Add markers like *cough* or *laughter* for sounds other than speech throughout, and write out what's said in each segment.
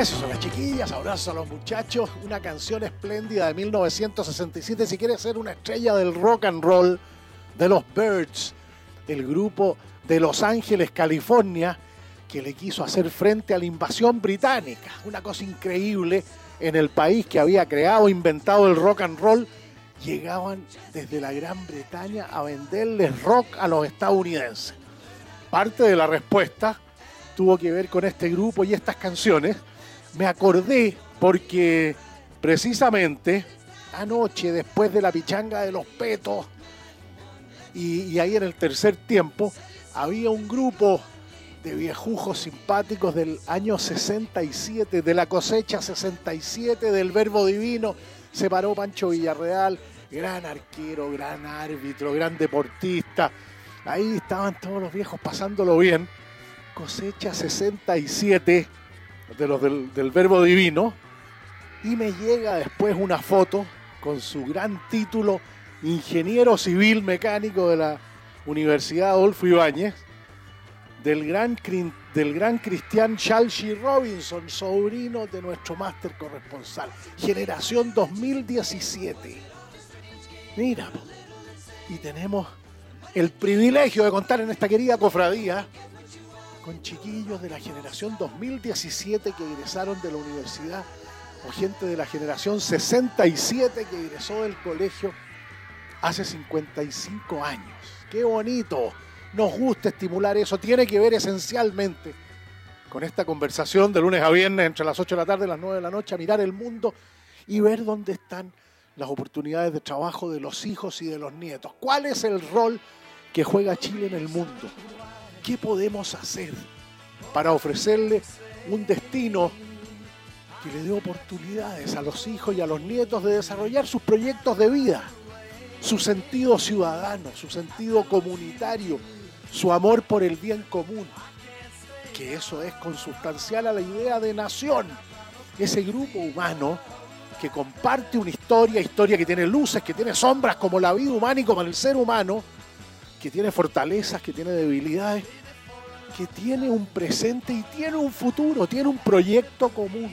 Besos a las chiquillas, abrazos a los muchachos. Una canción espléndida de 1967. Si quieres ser una estrella del rock and roll, de los Birds, el grupo de Los Ángeles, California, que le quiso hacer frente a la invasión británica. Una cosa increíble en el país que había creado, inventado el rock and roll. Llegaban desde la Gran Bretaña a venderles rock a los estadounidenses. Parte de la respuesta tuvo que ver con este grupo y estas canciones me acordé porque precisamente anoche, después de la pichanga de los petos, y, ahí en el tercer tiempo, había un grupo de viejujos simpáticos del año 67, de la cosecha 67 del Verbo Divino. Se paró Pancho Villarreal, gran arquero, gran árbitro, gran deportista. Ahí estaban todos los viejos pasándolo bien. Cosecha 67 de los del, verbo divino, y me llega después una foto con su gran título, ingeniero civil mecánico de la Universidad Adolfo Ibáñez, del gran, del gran Cristian Shalshi Robinson, sobrino de nuestro máster corresponsal, generación 2017. Mira, y tenemos el privilegio de contar en esta querida cofradía con chiquillos de la generación 2017 que egresaron de la universidad o gente de la generación 67 que egresó del colegio hace 55 años. ¡Qué bonito! Nos gusta estimular eso. Tiene que ver esencialmente con esta conversación de lunes a viernes entre las 8 de la tarde y las 9 de la noche, a mirar el mundo y ver dónde están las oportunidades de trabajo de los hijos y de los nietos. ¿Cuál es el rol que juega Chile en el mundo? ¿Qué podemos hacer para ofrecerle un destino que le dé oportunidades a los hijos y a los nietos de desarrollar sus proyectos de vida, su sentido ciudadano, su sentido comunitario, su amor por el bien común? Que eso es consustancial a la idea de nación. Ese grupo humano que comparte una historia, historia que tiene luces, que tiene sombras como la vida humana y como el ser humano, que tiene fortalezas, que tiene debilidades, que tiene un presente y tiene un futuro, tiene un proyecto común.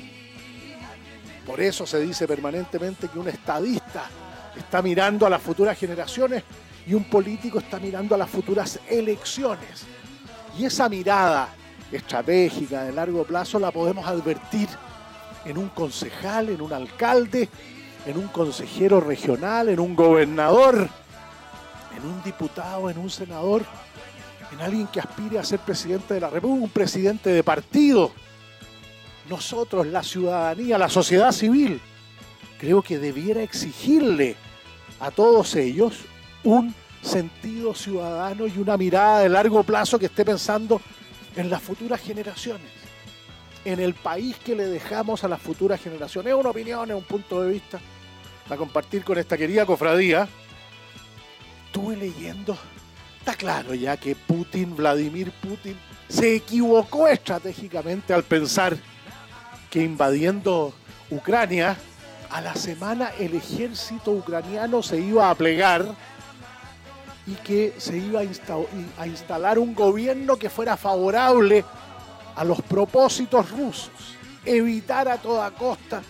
Por eso se dice permanentemente que un estadista está mirando a las futuras generaciones y un político está mirando a las futuras elecciones. Y esa mirada estratégica de largo plazo la podemos advertir en un concejal, en un alcalde, en un consejero regional, en un gobernador, en un diputado, en un senador, en alguien que aspire a ser presidente de la República, un presidente de partido. Nosotros, la ciudadanía, la sociedad civil, creo que debiera exigirle a todos ellos un sentido ciudadano y una mirada de largo plazo que esté pensando en las futuras generaciones, en el país que le dejamos a las futuras generaciones. Es una opinión, es un punto de vista para compartir con esta querida cofradía estuve leyendo, está claro ya que Putin, Vladimir Putin, se equivocó estratégicamente al pensar que invadiendo Ucrania, a la semana el ejército ucraniano se iba a plegar y que se iba a, instalar un gobierno que fuera favorable a los propósitos rusos, evitar a toda costa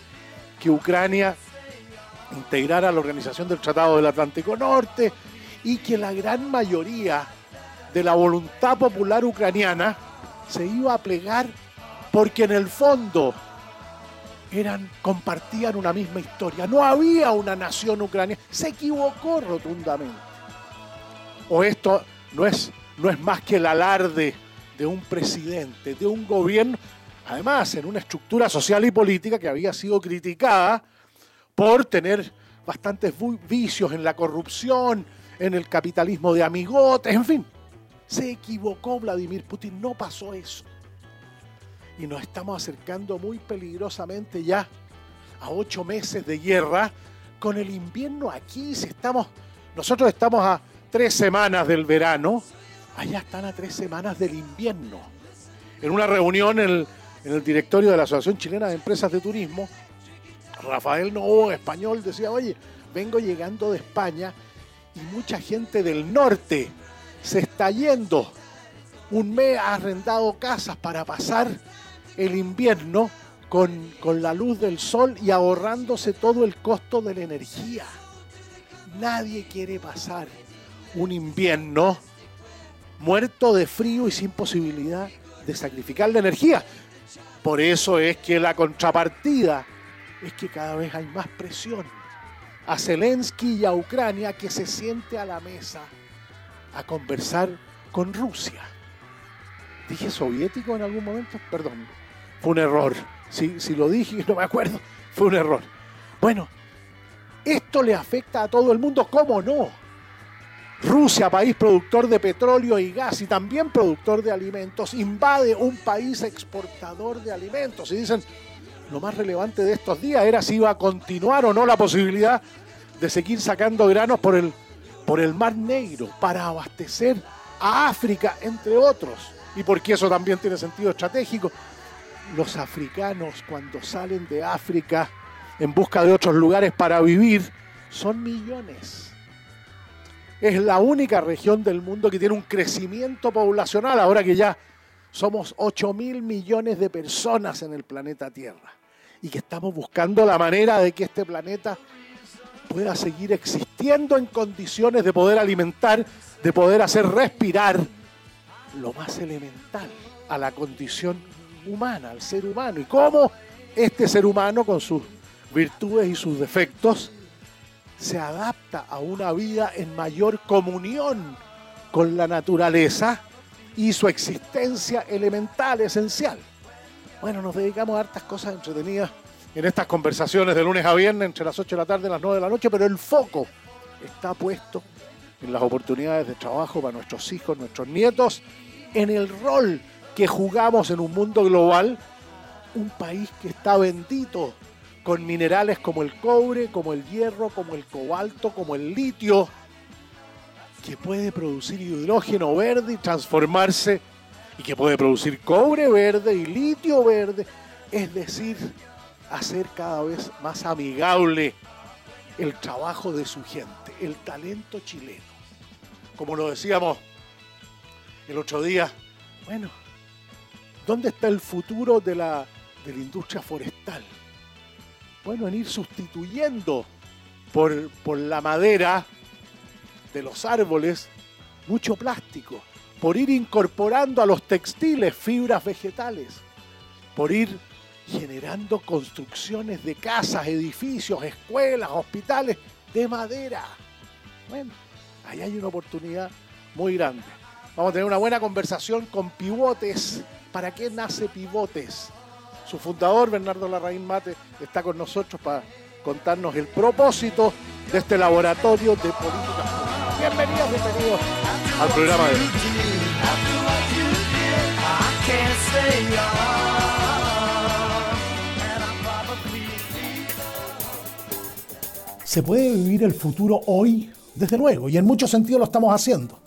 que Ucrania integrara la organización del Tratado del Atlántico Norte, y que la gran mayoría de la voluntad popular ucraniana se iba a plegar porque en el fondo eran, compartían una misma historia. No había una nación ucraniana. Se equivocó rotundamente. O esto no es, no es más que el alarde de un presidente, de un gobierno, además en una estructura social y política que había sido criticada por tener bastantes vicios en la corrupción, en el capitalismo de amigotes, en fin. Se equivocó Vladimir Putin, no pasó eso. Y nos estamos acercando muy peligrosamente ya a ocho meses de guerra. Con el invierno aquí, si estamos, nosotros estamos a tres semanas del verano, allá están a tres semanas del invierno. En una reunión en el, directorio de la Asociación Chilena de Empresas de Turismo, Rafael Novo, español, decía, oye, vengo llegando de España y mucha gente del norte se está yendo. Un mes ha arrendado casas para pasar el invierno con, con la luz del sol y ahorrándose todo el costo de la energía. Nadie quiere pasar un invierno muerto de frío y sin posibilidad de sacrificar la energía. Por eso es que la contrapartida es que cada vez hay más presión a Zelensky y a Ucrania que se siente a la mesa a conversar con Rusia. ¿Dije soviético en algún momento? Perdón, fue un error. Si, si lo dije y *laughs* no me acuerdo, fue un error. Bueno, esto le afecta a todo el mundo, ¿cómo no? Rusia, país productor de petróleo y gas y también productor de alimentos, invade un país exportador de alimentos. Y dicen, lo más relevante de estos días era si iba a continuar o no la posibilidad de seguir sacando granos por el, por el Mar Negro para abastecer a África, entre otros. Y porque eso también tiene sentido estratégico. Los africanos cuando salen de África en busca de otros lugares para vivir son millones. Es la única región del mundo que tiene un crecimiento poblacional, ahora que ya somos 8 mil millones de personas en el planeta Tierra y que estamos buscando la manera de que este planeta pueda seguir existiendo en condiciones de poder alimentar, de poder hacer respirar lo más elemental a la condición humana, al ser humano. Y cómo este ser humano, con sus virtudes y sus defectos, se adapta a una vida en mayor comunión con la naturaleza y su existencia elemental, esencial. Bueno, nos dedicamos a hartas cosas entretenidas en estas conversaciones de lunes a viernes entre las 8 de la tarde y las 9 de la noche, pero el foco está puesto en las oportunidades de trabajo para nuestros hijos, nuestros nietos, en el rol que jugamos en un mundo global, un país que está bendito con minerales como el cobre, como el hierro, como el cobalto, como el litio, que puede producir hidrógeno verde y transformarse y que puede producir cobre verde y litio verde, es decir, hacer cada vez más amigable el trabajo de su gente, el talento chileno. Como lo decíamos el otro día, bueno, ¿dónde está el futuro de la, de la industria forestal? Bueno, en ir sustituyendo por, por la madera de los árboles mucho plástico por ir incorporando a los textiles fibras vegetales, por ir generando construcciones de casas, edificios, escuelas, hospitales de madera. Bueno, ahí hay una oportunidad muy grande. Vamos a tener una buena conversación con Pivotes. ¿Para qué nace Pivotes? Su fundador, Bernardo Larraín Mate, está con nosotros para contarnos el propósito de este laboratorio de políticas. Bienvenidos, bienvenidos al programa de. Se puede vivir el futuro hoy, desde luego, y en muchos sentidos lo estamos haciendo.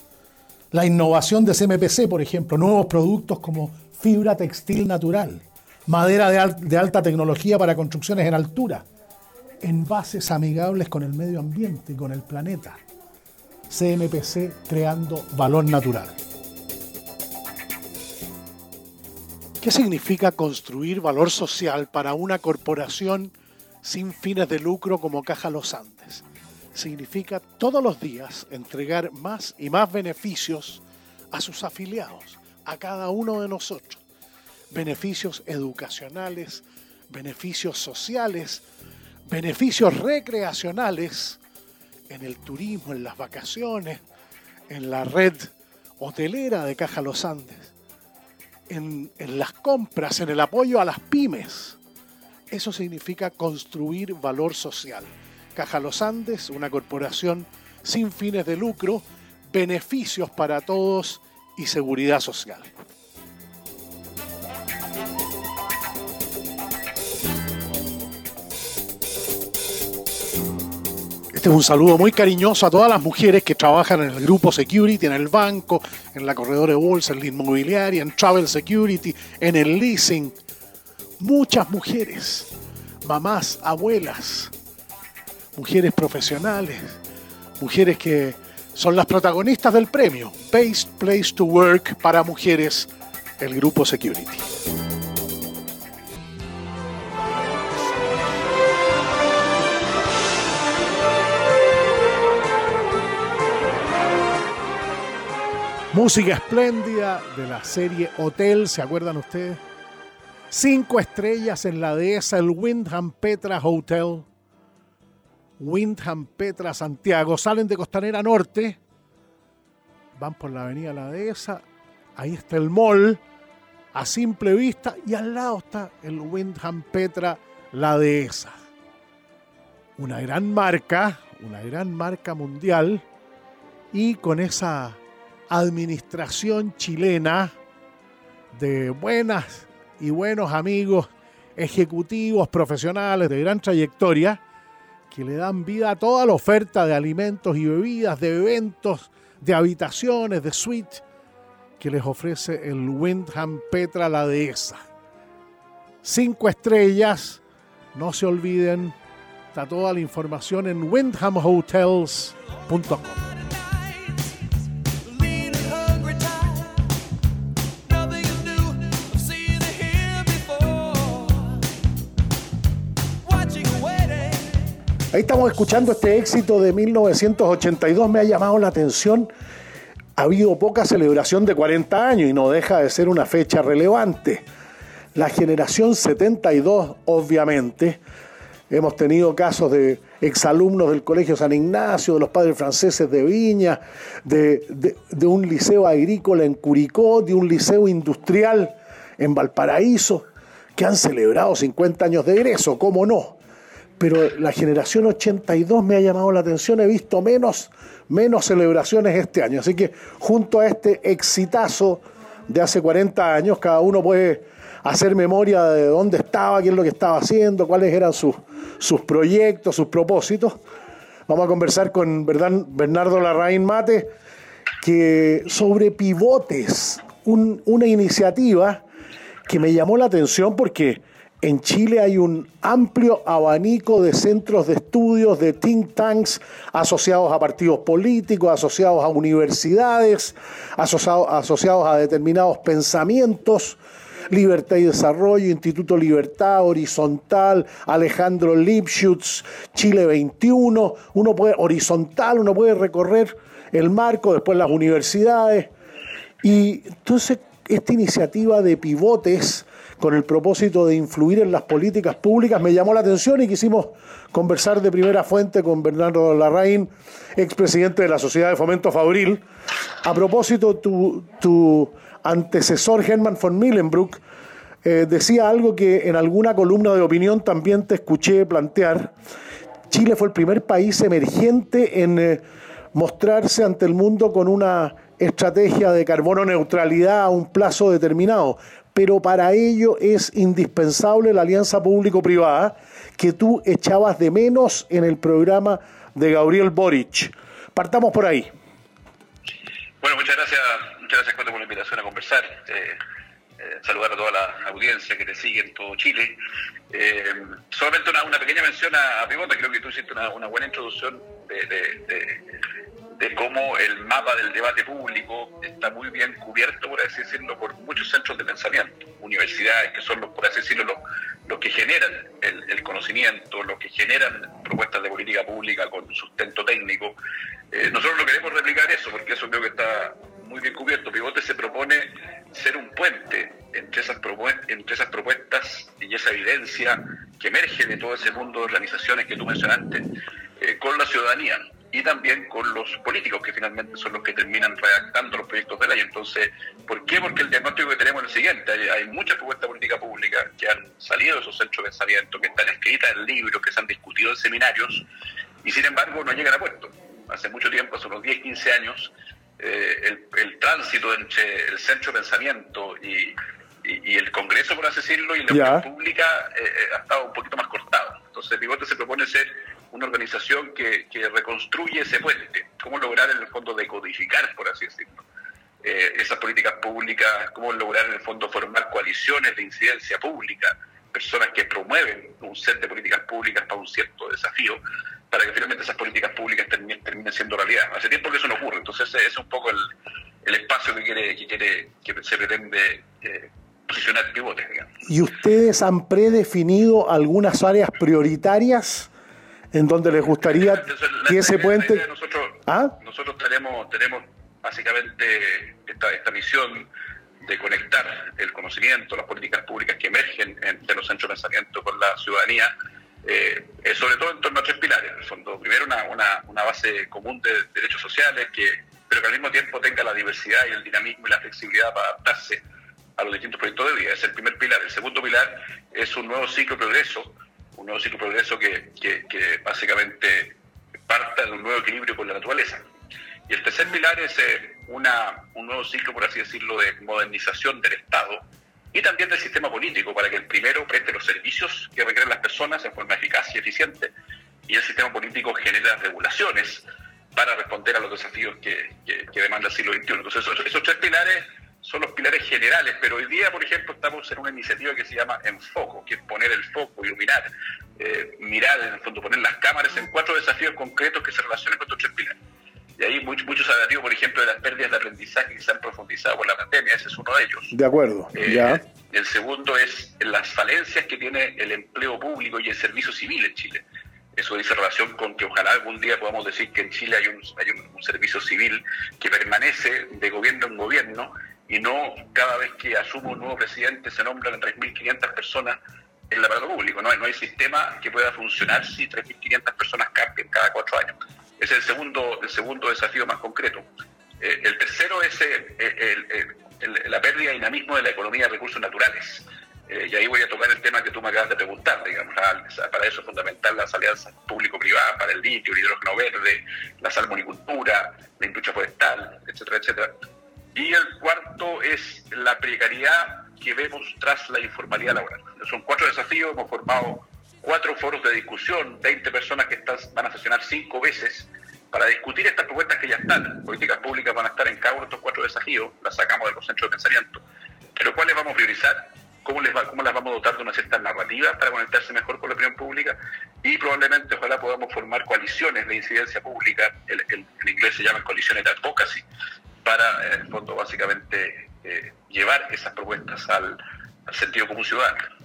La innovación de CMPC, por ejemplo, nuevos productos como fibra textil natural, madera de, de alta tecnología para construcciones en altura, envases amigables con el medio ambiente y con el planeta. CMPC creando valor natural. ¿Qué significa construir valor social para una corporación sin fines de lucro como Caja Los Andes? Significa todos los días entregar más y más beneficios a sus afiliados, a cada uno de nosotros. Beneficios educacionales, beneficios sociales, beneficios recreacionales en el turismo, en las vacaciones, en la red hotelera de Caja Los Andes, en, las compras, en el apoyo a las pymes. Eso significa construir valor social. Caja Los Andes, una corporación sin fines de lucro, beneficios para todos y Seguridad Social. Este es un saludo muy cariñoso a todas las mujeres que trabajan en el grupo Security, en el banco, en la corredora de bolsa, en la inmobiliaria, en Travel Security, en el leasing. Muchas mujeres, mamás, abuelas, mujeres profesionales, mujeres que son las protagonistas del premio Best Place to Work para mujeres, el grupo Security. Música espléndida de la serie Hotel, ¿se acuerdan ustedes? Cinco estrellas en la dehesa, el Windham Petra Hotel. Windham Petra Santiago. Salen de Costanera Norte, van por la avenida La Dehesa, ahí está el mall, a simple vista, y al lado está el Windham Petra La Dehesa. Una gran marca, una gran marca mundial, y con esa administración chilena de buenas y buenos amigos, ejecutivos, profesionales de gran trayectoria, que le dan vida a toda la oferta de alimentos y bebidas, de eventos, de habitaciones, de suites que les ofrece el Windham Petra La Dehesa. Cinco estrellas, no se olviden, está toda la información en windhamhotels.com. Estamos escuchando este éxito de 1982, me ha llamado la atención. Ha habido poca celebración de 40 años y no deja de ser una fecha relevante. La generación 72, obviamente, hemos tenido casos de exalumnos del Colegio San Ignacio, de los padres franceses de Viña, de, de un liceo agrícola en Curicó, de un liceo industrial en Valparaíso, que han celebrado 50 años de egreso, ¿cómo no? Pero la generación 82 me ha llamado la atención, he visto menos, menos celebraciones este año, así que junto a este exitazo de hace 40 años, cada uno puede hacer memoria de dónde estaba, qué es lo que estaba haciendo, cuáles eran sus, sus proyectos, sus propósitos. Vamos a conversar con Bernardo Larraín Mate que sobre pivotes, una iniciativa que me llamó la atención porque en Chile hay un amplio abanico de centros de estudios, de think tanks asociados a partidos políticos, asociados a universidades, asociados, a determinados pensamientos. Libertad y Desarrollo, Instituto Libertad, Horizontal, Alejandro Lipschutz, Chile 21. Uno puede, horizontal, uno puede recorrer el marco, después las universidades. Y entonces esta iniciativa de pivotes con el propósito de influir en las políticas públicas, me llamó la atención y quisimos conversar de primera fuente con Bernardo Larraín, expresidente de la Sociedad de Fomento Fabril. A propósito, tu, antecesor Hermann von Millenbruck eh, decía algo que en alguna columna de opinión también te escuché plantear. Chile fue el primer país emergente en eh, mostrarse ante el mundo con una estrategia de carbono neutralidad a un plazo determinado pero para ello es indispensable la alianza público-privada que tú echabas de menos en el programa de Gabriel Boric. Partamos por ahí. Bueno, muchas gracias, muchas gracias por la invitación a conversar. Eh, saludar a toda la audiencia que te sigue en todo Chile. Eh, solamente una, pequeña mención a, a creo que tú hiciste una, buena introducción de cómo el mapa del debate público está muy bien cubierto, por así decirlo, por muchos centros de pensamiento, universidades que son, los, por así decirlo, los, los que generan el, conocimiento, los que generan propuestas de política pública con sustento técnico. Eh, nosotros no queremos replicar eso, porque eso creo que está muy bien cubierto. Pivote se propone ser un puente entre esas, entre esas propuestas y esa evidencia que emerge de todo ese mundo de organizaciones que tú mencionaste eh, con la ciudadanía y también con los políticos, que finalmente son los que terminan redactando los proyectos de ley. Entonces, ¿por qué? Porque el diagnóstico que tenemos es el siguiente. Hay, muchas propuestas políticas públicas que han salido de esos centros de pensamiento, que están escritas en libros, que se han discutido en seminarios, y sin embargo no llegan a puesto. Hace mucho tiempo, hace unos 10, 15 años, eh, el, tránsito entre el centro de pensamiento y, el Congreso, por así decirlo, y la opinión pública eh, eh, ha estado un poquito más cortado. Entonces, Pivote se propone ser una organización que, reconstruye ese puente. ¿Cómo lograr, en el fondo, decodificar, por así decirlo, eh, esas políticas públicas? ¿Cómo lograr, en el fondo, formar coaliciones de incidencia pública? Personas que promueven un set de políticas públicas para un cierto desafío, para que finalmente esas políticas públicas terminen, siendo realidad. Hace tiempo que eso no ocurre, entonces ese es un poco el, espacio que quiere que quiere que se pretende eh, posicionar pivotes. ¿Y ustedes han predefinido algunas áreas prioritarias en donde les gustaría que ese puente... nosotros, ¿Ah? nosotros tenemos, tenemos básicamente esta, esta misión de conectar el conocimiento, las políticas públicas que emergen entre los centros de pensamiento con la ciudadanía, eh, sobre todo en torno a tres pilares. En el primero, una, una, una, base común de derechos sociales, que, pero que al mismo tiempo tenga la diversidad y el dinamismo y la flexibilidad para adaptarse a los distintos proyectos de vida. Es el primer pilar. El segundo pilar es un nuevo ciclo de progreso, un nuevo ciclo de progreso que, que, básicamente parta de un nuevo equilibrio con la naturaleza. Y el tercer pilar es eh, un nuevo ciclo, por así decirlo, de modernización del Estado y también del sistema político, para que el primero preste los servicios que requieren las personas en forma eficaz y eficiente, y el sistema político genere las regulaciones para responder a los desafíos que, que, demanda el siglo XXI. Entonces, esos, tres pilares son los pilares generales, pero hoy día, por ejemplo, estamos en una iniciativa que se llama Enfoco, que es poner el foco, iluminar, eh, mirar, en el fondo, poner las cámaras en cuatro desafíos concretos que se relacionan con estos tres pilares. Y ahí muchos mucho se por ejemplo, de las pérdidas de aprendizaje que se han profundizado por la pandemia, ese es uno de ellos. De acuerdo, eh, ya. El segundo es las falencias que tiene el empleo público y el servicio civil en Chile. Eso dice relación con que ojalá algún día podamos decir que en Chile hay un, hay un, servicio civil que permanece de gobierno en gobierno y no cada vez que asume un nuevo presidente se nombran 3.500 personas en el aparato público. No hay, no hay sistema que pueda funcionar si 3.500 personas cambien cada cuatro años. Es el segundo, el segundo desafío más concreto. Eh, el tercero es eh, la pérdida de dinamismo de la economía de recursos naturales. Eh, y ahí voy a tocar el tema que tú me acabas de preguntar, digamos, para eso es fundamental las alianzas público-privadas, para el litio, el hidrógeno verde, la salmonicultura, la industria forestal, etcétera, etcétera. Y el cuarto es la precariedad que vemos tras la informalidad laboral. Son cuatro desafíos, hemos formado cuatro foros de discusión, 20 personas que están, van a sesionar cinco veces para discutir estas propuestas que ya están. Políticas públicas van a estar en cada uno de estos cuatro desafíos, las sacamos de los centros de pensamiento. Pero ¿cuáles vamos a priorizar? ¿Cómo, les ¿Cómo las vamos a dotar de una cierta narrativa para conectarse mejor con la opinión pública? Y probablemente, ojalá podamos formar coaliciones de incidencia pública, en inglés se llaman coaliciones de advocacy, para, en el fondo, básicamente eh, llevar esas propuestas al sentido común ciudadano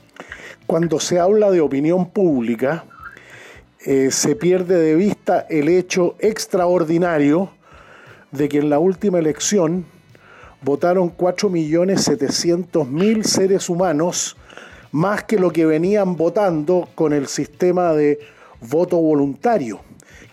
cuando se habla de opinión pública, eh, se pierde de vista el hecho extraordinario de que en la última elección votaron 4.700.000 seres humanos, más que lo que venían votando con el sistema de voto voluntario.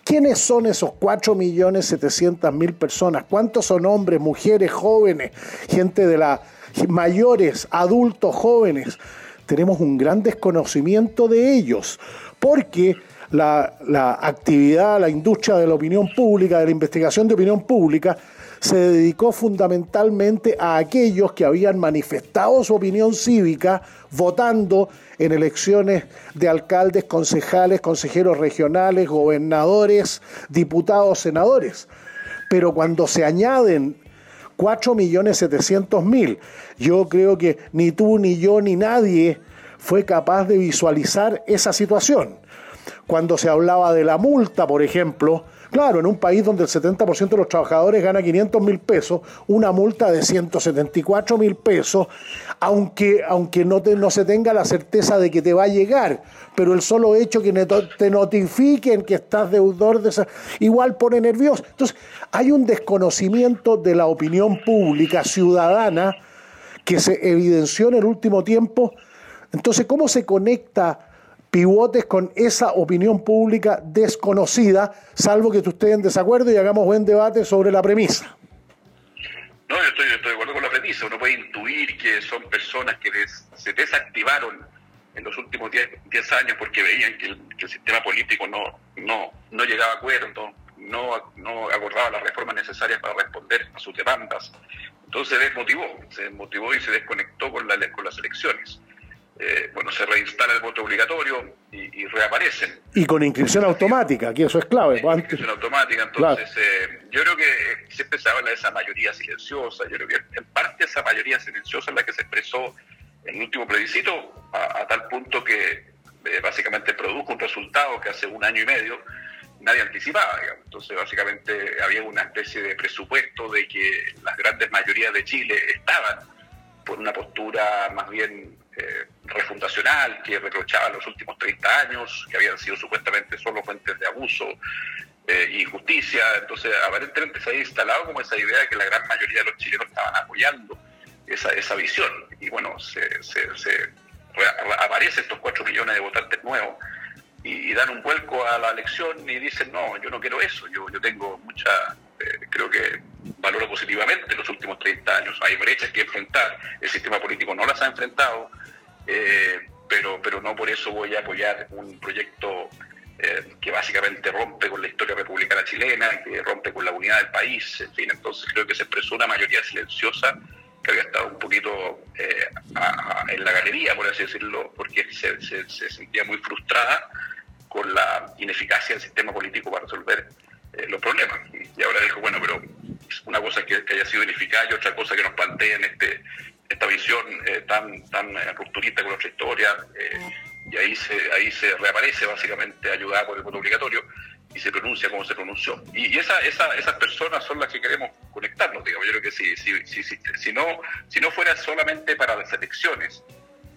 ¿Quiénes son esos 4.700.000 personas? ¿Cuántos son hombres, mujeres, jóvenes, gente de la mayores, adultos, jóvenes? Tenemos un gran desconocimiento de ellos, porque la, actividad, la industria de la opinión pública, de la investigación de opinión pública, se dedicó fundamentalmente a aquellos que habían manifestado su opinión cívica votando en elecciones de alcaldes, concejales, consejeros regionales, gobernadores, diputados, senadores. Pero cuando se añaden 4.700.000. Yo creo que ni tú, ni yo, ni nadie fue capaz de visualizar esa situación. Cuando se hablaba de la multa, por ejemplo, Claro, en un país donde el 70% de los trabajadores gana 500 mil pesos, una multa de 174 mil pesos, aunque, aunque no, no se tenga la certeza de que te va a llegar, pero el solo hecho que te notifiquen que estás deudor de esa, igual pone nervioso. Entonces, hay un desconocimiento de la opinión pública ciudadana que se evidenció en el último tiempo. Entonces, ¿cómo se conecta? Pivotes con esa opinión pública desconocida, salvo que tú estés en desacuerdo y hagamos buen debate sobre la premisa. No, yo estoy, de acuerdo con la premisa. Uno puede intuir que son personas que se desactivaron en los últimos 10 años porque veían que el, sistema político no, no, no llegaba a acuerdo, no, no acordaba las reformas necesarias para responder a sus demandas. Entonces se desmotivó, se desmotivó y se desconectó con, la, con las elecciones. Eh, bueno, se reinstala el voto obligatorio y, reaparecen. Y con inscripción automática, que eso es clave. Con inscripción automática, entonces eh, yo creo que siempre se habla de esa mayoría silenciosa, yo creo que en parte esa mayoría silenciosa es la que se expresó en el último plebiscito, a, tal punto que eh, básicamente produjo un resultado que hace un año y medio nadie anticipaba. Entonces, básicamente había una especie de presupuesto de que las grandes mayorías de Chile estaban por una postura más bien eh, refundacional que reprochaba los últimos 30 años, que habían sido supuestamente solo fuentes de abuso eh, injusticia. Entonces, aparentemente se había instalado como esa idea de que la gran mayoría de los chilenos estaban apoyando esa, esa visión. Y bueno, se, se, se aparecen estos 4 millones de votantes nuevos y, dan un vuelco a la elección y dicen, no, yo no quiero eso, yo, yo tengo mucha, creo que valoro positivamente los últimos 30 años, hay brechas que enfrentar, el sistema político no las ha enfrentado, eh, pero, pero no por eso voy a apoyar un proyecto eh, que básicamente rompe con la historia republicana chilena, que rompe con la unidad del país, en fin, entonces creo que se expresó una mayoría silenciosa que había estado un poquito en la galería, por así decirlo, porque se, se sentía muy frustrada con la ineficacia del sistema político para resolver eh, los problemas. Y ahora dijo, bueno, pero una cosa que, que haya sido ineficaz y otra cosa que nos plantea en este, esta visión eh, tan, tan eh, rupturista con nuestra historia, y ahí se, ahí se reaparece básicamente ayudada por el voto obligatorio y se pronuncia como se pronunció. Y, esa, esa, esas personas son las que queremos conectarnos, digamos. Yo creo que si, si, si, si, no, si no fuera solamente para las elecciones,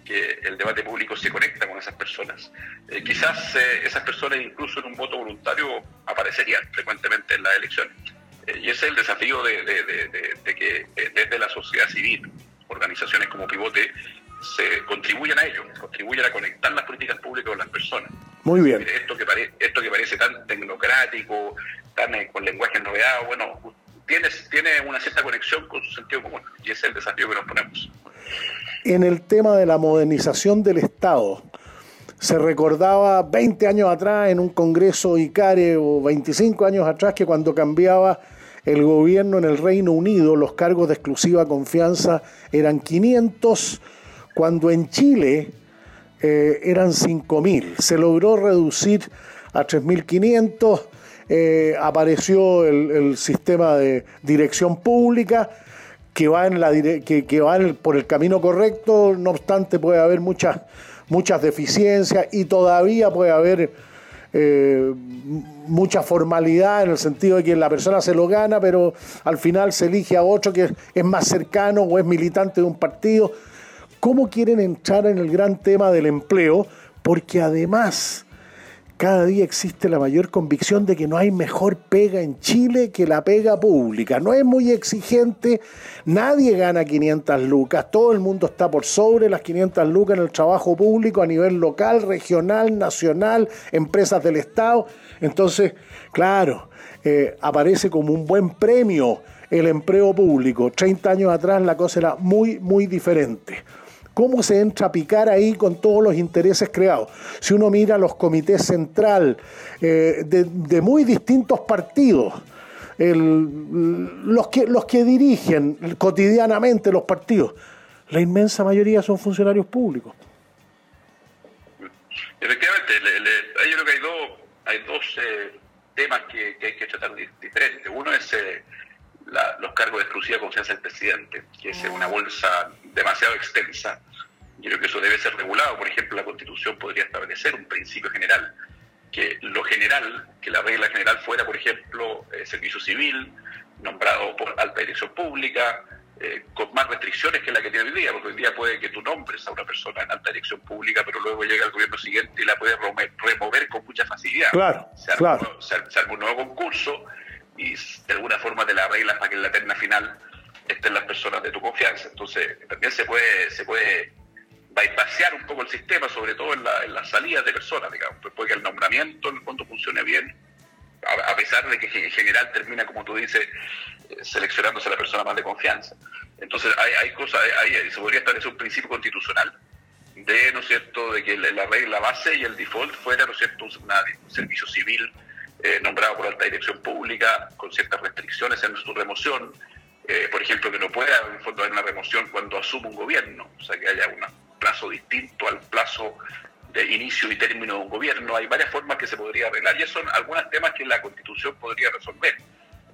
que el debate público se conecta con esas personas. Eh, quizás eh, esas personas incluso en un voto voluntario aparecerían frecuentemente en las elecciones. Eh, y ese es el desafío de, que desde la sociedad civil, organizaciones como Pivote, se contribuyan a ello, contribuyan a conectar las políticas públicas con las personas. Muy bien. Esto que, esto que parece tan tecnocrático, tan con lenguaje enredado, bueno, tiene, tiene una cierta conexión con su sentido común y ese es el desafío que nos ponemos en el tema de la modernización del Estado. Se recordaba 20 años atrás en un Congreso ICARE o 25 años atrás que cuando cambiaba el gobierno en el Reino Unido los cargos de exclusiva confianza eran 500, cuando en Chile eh, eran 5.000. Se logró reducir a 3.500, eh, apareció el sistema de dirección pública que va, en la, que, que va por el camino correcto, no obstante puede haber muchas, muchas deficiencias y todavía puede haber eh, mucha formalidad en el sentido de que la persona se lo gana, pero al final se elige a otro que es más cercano o es militante de un partido. ¿Cómo quieren entrar en el gran tema del empleo? Porque además cada día existe la mayor convicción de que no hay mejor pega en Chile que la pega pública. No es muy exigente, nadie gana 500 lucas, todo el mundo está por sobre las 500 lucas en el trabajo público a nivel local, regional, nacional, empresas del Estado. Entonces, claro, eh, aparece como un buen premio el empleo público. 30 años atrás la cosa era muy, muy diferente cómo se entra a picar ahí con todos los intereses creados. Si uno mira los comités central eh, de, muy distintos partidos, los, que, los que dirigen cotidianamente los partidos, la inmensa mayoría son funcionarios públicos. Efectivamente, yo creo que hay dos, hay dos eh, temas que, hay que tratar diferentes. Uno es eh, los cargos de exclusiva confianza del presidente, que es una bolsa demasiado extensa. Yo creo que eso debe ser regulado. Por ejemplo, la Constitución podría establecer un principio general, que lo general, que la regla general fuera, por ejemplo, eh, servicio civil, nombrado por alta dirección pública, eh, con más restricciones que la que tiene hoy día, porque hoy día puede que tú nombres a una persona en alta dirección pública, pero luego llega el gobierno siguiente y la puede remover con mucha facilidad. Claro, se, claro. se, un nuevo concurso y de alguna forma te la arreglas para que en la terna final estén las personas de tu confianza. Entonces, también se puede, se puede bypassear un poco el sistema, sobre todo en, la, en las salidas de personas, digamos, pues puede que el nombramiento en el fondo funcione bien, a, pesar de que en general termina, como tú dices, eh, seleccionándose a la persona más de confianza. Entonces, hay, hay cosas, hay, se podría establecer un principio constitucional de, ¿no es cierto?, de que la, regla base y el default fuera, ¿no es cierto?, un servicio civil eh, nombrado por alta dirección pública, con ciertas restricciones en su remoción, eh, por ejemplo, que no pueda en fondo haber una remoción cuando asuma un gobierno, o sea, que haya un plazo distinto al plazo de inicio y término de un gobierno. Hay varias formas que se podría arreglar y son algunos temas que la Constitución podría resolver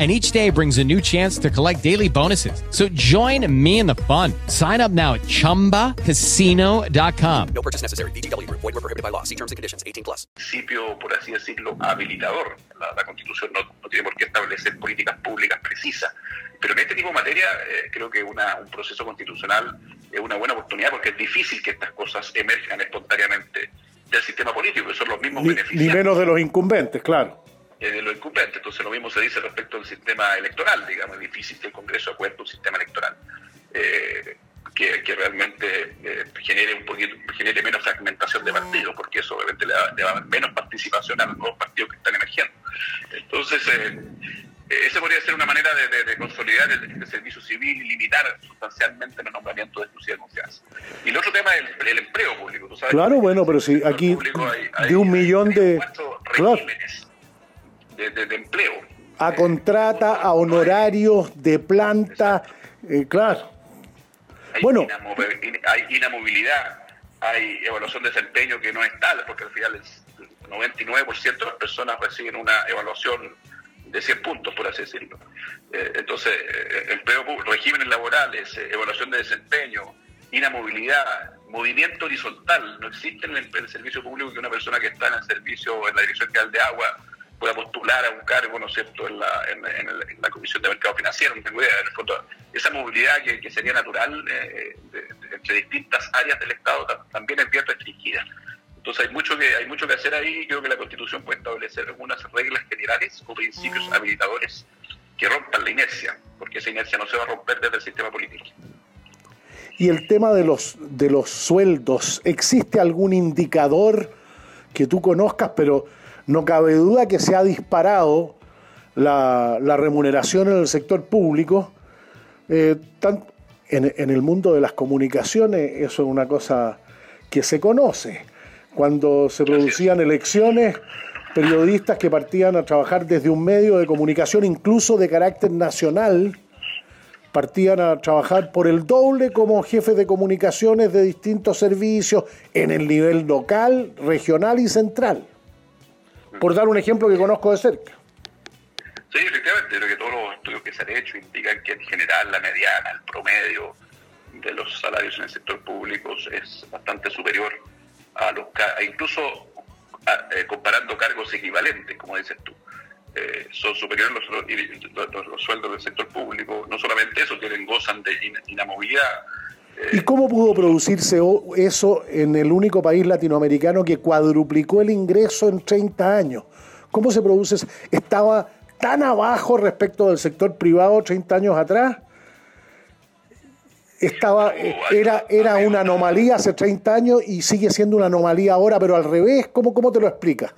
and each day brings a new chance to collect daily bonuses. So join me in the fun. Sign up now at ChumbaCasino.com. No purchase necessary. BGW. Void were prohibited by law. See terms and conditions. 18 plus. Principio, por así decirlo, habilitador. La, la Constitución no, no, tiene por qué establecer políticas públicas precisas. Pero en este tipo de materia, eh, creo que una, un proceso constitucional es una buena oportunidad porque es difícil que estas cosas emerjan espontáneamente del sistema político, que son los mismos ni, beneficios. Ni menos de los incumbentes, claro eh, de lo incumbente. Entonces lo mismo se dice respecto al sistema electoral, digamos, es difícil que el Congreso acuerde un sistema electoral eh, que, que, realmente eh, genere un poquito, genere menos fragmentación de partidos, porque eso obviamente le da, le da menos participación a los nuevos partidos que están emergiendo. Entonces, eh, esa podría ser una manera de, de, de consolidar el, el, servicio civil y limitar sustancialmente los nombramientos de exclusiva confianza. Y el otro tema es el, el empleo público. ¿tú sabes? Claro, bueno, pero si aquí hay, hay, de un millón de... Claro de, de, de empleo. A contrata, a honorarios, de planta, eh, claro. Hay bueno, hay inamovilidad, hay evaluación de desempeño que no es tal, porque al final el 99% de las personas reciben una evaluación de 100 puntos, por así decirlo. Eh, entonces, eh, empleo, regímenes laborales, eh, evaluación de desempeño, inamovilidad, movimiento horizontal. No existe en el, en el, servicio público que una persona que está en el servicio, en la Dirección General de Agua, pueda postular a un cargo, ¿no es cierto?, en la, en, en, el, en la Comisión de Mercado Financiero, no tengo idea, en el fondo, esa movilidad que, que sería natural eh, de, de, entre distintas áreas del Estado también es bien restringida. Entonces hay mucho que hay mucho que hacer ahí y creo que la Constitución puede establecer algunas reglas generales o principios mm. habilitadores que rompan la inercia, porque esa inercia no se va a romper desde el sistema político. Y el tema de los de los sueldos, ¿existe algún indicador que tú conozcas, pero no cabe duda que se ha disparado la, la remuneración en el sector público. Eh, tan, en, en, el mundo de las comunicaciones eso es una cosa que se conoce. Cuando se producían elecciones, periodistas que partían a trabajar desde un medio de comunicación, incluso de carácter nacional, partían a trabajar por el doble como jefes de comunicaciones de distintos servicios en el nivel local, regional y central por dar un ejemplo que conozco de cerca. Sí, efectivamente, creo que todos los estudios que se han hecho indican que en general la mediana, el promedio de los salarios en el sector público es bastante superior a los incluso a, eh, comparando cargos equivalentes, como dices tú. Eh, son superiores los, los, sueldos del sector público. No solamente eso, tienen, gozan de in, inamovilidad. Eh, ¿Y cómo pudo producirse eso en el único país latinoamericano que cuadruplicó el ingreso en 30 años? ¿Cómo se produce? ¿Estaba tan abajo respecto del sector privado 30 años atrás? Estaba, era, era una anomalía hace 30 años y sigue siendo una anomalía ahora, pero al revés. ¿Cómo, cómo te lo explicas?